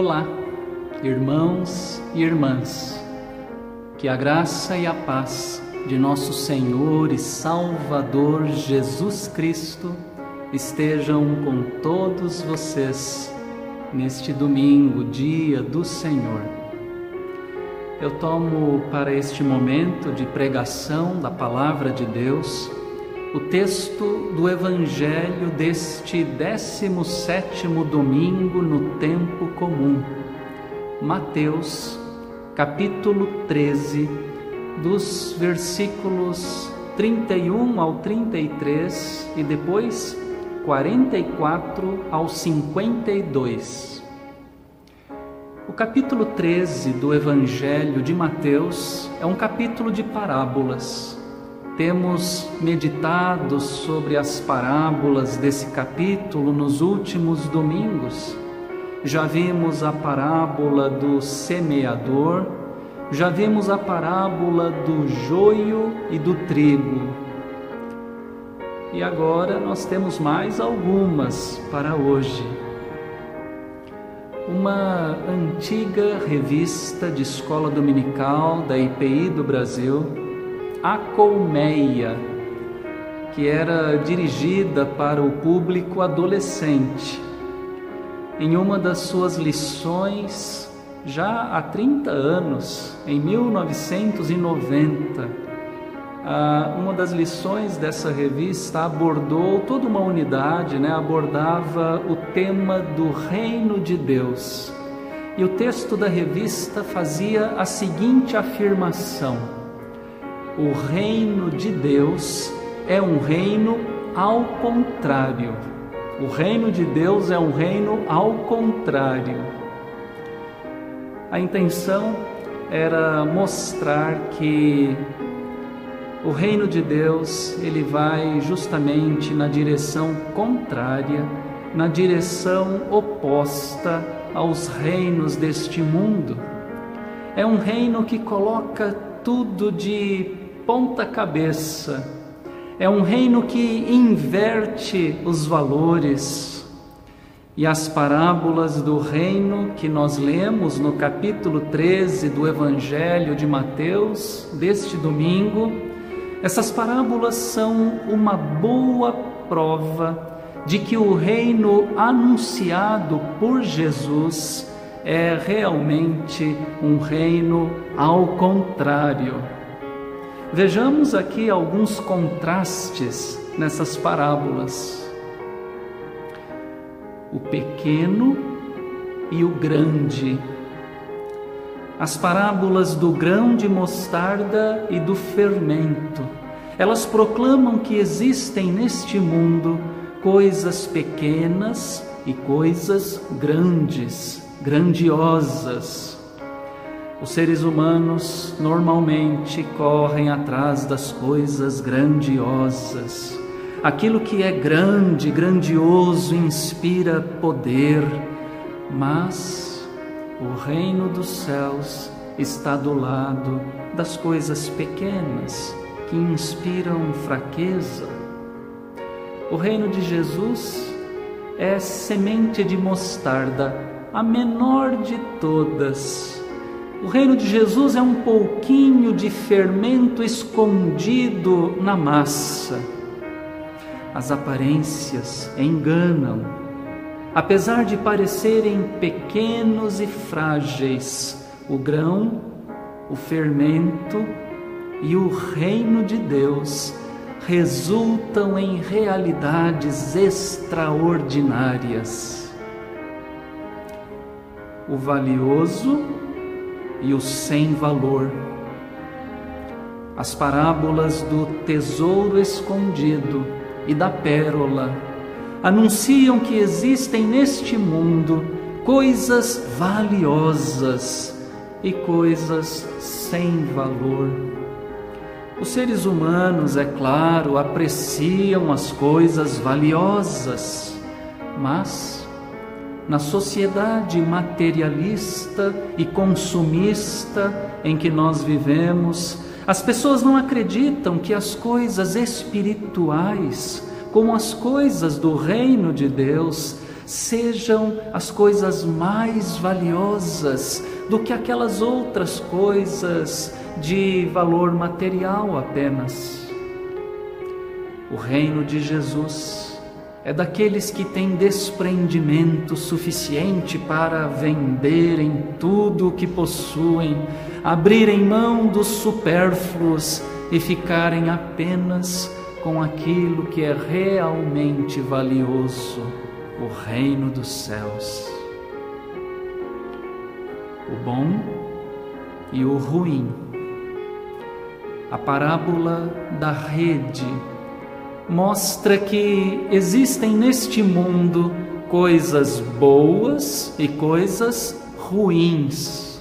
Olá, irmãos e irmãs, que a graça e a paz de nosso Senhor e Salvador Jesus Cristo estejam com todos vocês neste domingo, dia do Senhor. Eu tomo para este momento de pregação da Palavra de Deus o texto do Evangelho deste 17 domingo no tempo comum, Mateus, capítulo 13, dos versículos 31 ao 33 e depois 44 ao 52. O capítulo 13 do Evangelho de Mateus é um capítulo de parábolas temos meditado sobre as parábolas desse capítulo nos últimos domingos. Já vimos a parábola do semeador, já vimos a parábola do joio e do trigo. E agora nós temos mais algumas para hoje. Uma antiga revista de escola dominical da IPI do Brasil Colmeia, que era dirigida para o público adolescente. Em uma das suas lições, já há 30 anos, em 1990, uma das lições dessa revista abordou toda uma unidade, né? abordava o tema do reino de Deus. E o texto da revista fazia a seguinte afirmação: o reino de Deus é um reino ao contrário. O reino de Deus é um reino ao contrário. A intenção era mostrar que o reino de Deus, ele vai justamente na direção contrária, na direção oposta aos reinos deste mundo. É um reino que coloca tudo de ponta cabeça. É um reino que inverte os valores. E as parábolas do reino que nós lemos no capítulo 13 do Evangelho de Mateus, deste domingo, essas parábolas são uma boa prova de que o reino anunciado por Jesus é realmente um reino ao contrário. Vejamos aqui alguns contrastes nessas parábolas. O pequeno e o grande. As parábolas do grão de mostarda e do fermento. Elas proclamam que existem neste mundo coisas pequenas e coisas grandes, grandiosas. Os seres humanos normalmente correm atrás das coisas grandiosas. Aquilo que é grande, grandioso, inspira poder, mas o reino dos céus está do lado das coisas pequenas que inspiram fraqueza. O reino de Jesus é semente de mostarda, a menor de todas o reino de Jesus é um pouquinho de fermento escondido na massa. As aparências enganam. Apesar de parecerem pequenos e frágeis, o grão, o fermento e o reino de Deus resultam em realidades extraordinárias. O valioso e o sem valor. As parábolas do tesouro escondido e da pérola anunciam que existem neste mundo coisas valiosas e coisas sem valor. Os seres humanos, é claro, apreciam as coisas valiosas, mas na sociedade materialista e consumista em que nós vivemos, as pessoas não acreditam que as coisas espirituais, como as coisas do reino de Deus, sejam as coisas mais valiosas do que aquelas outras coisas de valor material apenas. O reino de Jesus é daqueles que têm desprendimento suficiente para venderem tudo o que possuem, abrirem mão dos supérfluos e ficarem apenas com aquilo que é realmente valioso o reino dos céus. O bom e o ruim. A parábola da rede mostra que existem neste mundo coisas boas e coisas ruins.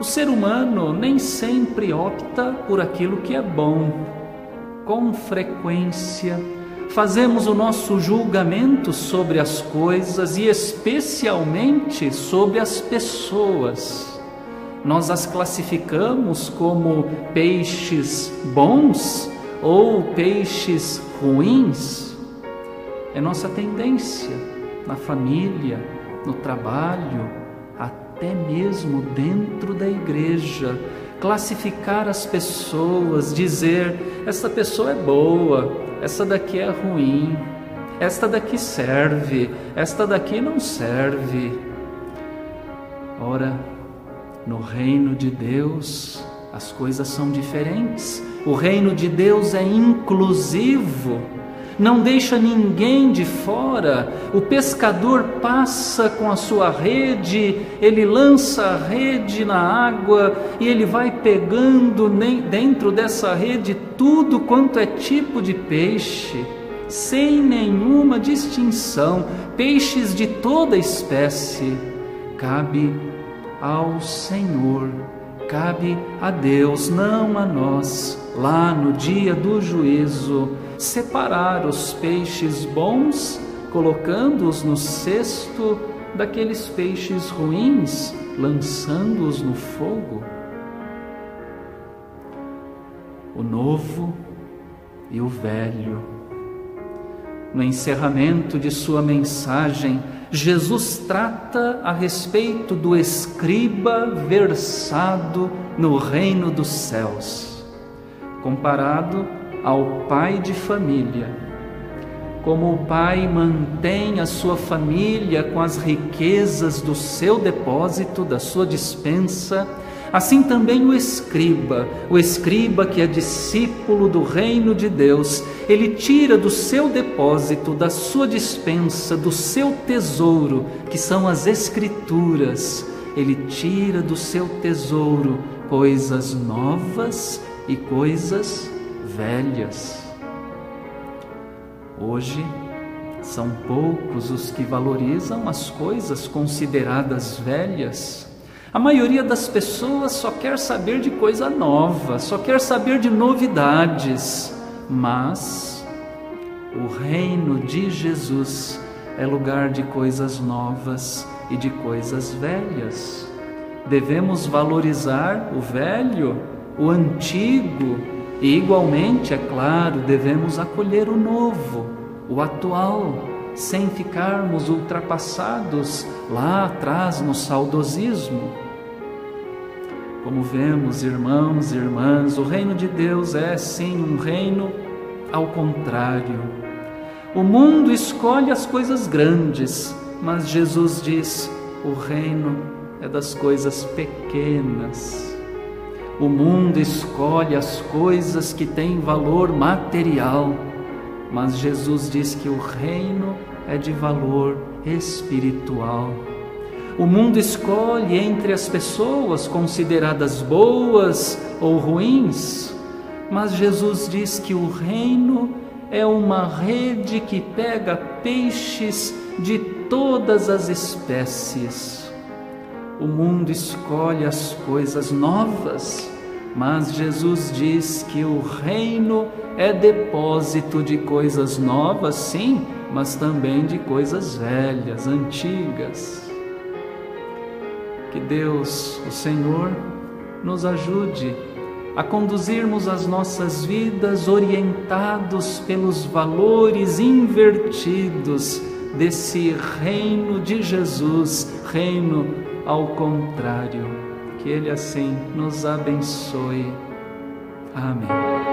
O ser humano nem sempre opta por aquilo que é bom. Com frequência, fazemos o nosso julgamento sobre as coisas e, especialmente, sobre as pessoas. Nós as classificamos como peixes bons ou peixes ruins. É nossa tendência na família, no trabalho, até mesmo dentro da igreja, classificar as pessoas, dizer: essa pessoa é boa, essa daqui é ruim, esta daqui serve, esta daqui não serve. Ora, no reino de Deus as coisas são diferentes. O reino de Deus é inclusivo, não deixa ninguém de fora. O pescador passa com a sua rede, ele lança a rede na água e ele vai pegando dentro dessa rede tudo quanto é tipo de peixe, sem nenhuma distinção, peixes de toda espécie. Cabe ao Senhor, cabe a Deus, não a nós, lá no dia do juízo, separar os peixes bons, colocando-os no cesto daqueles peixes ruins, lançando-os no fogo. O novo e o velho. No encerramento de sua mensagem, Jesus trata a respeito do escriba versado no reino dos céus, comparado ao pai de família. Como o pai mantém a sua família com as riquezas do seu depósito, da sua dispensa, Assim também o escriba, o escriba que é discípulo do reino de Deus, ele tira do seu depósito, da sua dispensa, do seu tesouro, que são as Escrituras, ele tira do seu tesouro coisas novas e coisas velhas. Hoje, são poucos os que valorizam as coisas consideradas velhas a maioria das pessoas só quer saber de coisa nova, só quer saber de novidades, mas o reino de Jesus é lugar de coisas novas e de coisas velhas. Devemos valorizar o velho, o antigo, e igualmente, é claro, devemos acolher o novo, o atual, sem ficarmos ultrapassados lá atrás no saudosismo. Como vemos, irmãos e irmãs, o reino de Deus é sim um reino ao contrário. O mundo escolhe as coisas grandes, mas Jesus diz: o reino é das coisas pequenas. O mundo escolhe as coisas que têm valor material, mas Jesus diz que o reino é de valor espiritual. O mundo escolhe entre as pessoas consideradas boas ou ruins, mas Jesus diz que o reino é uma rede que pega peixes de todas as espécies. O mundo escolhe as coisas novas, mas Jesus diz que o reino é depósito de coisas novas, sim, mas também de coisas velhas, antigas. Que Deus, o Senhor, nos ajude a conduzirmos as nossas vidas orientados pelos valores invertidos desse reino de Jesus, reino ao contrário. Que Ele assim nos abençoe. Amém.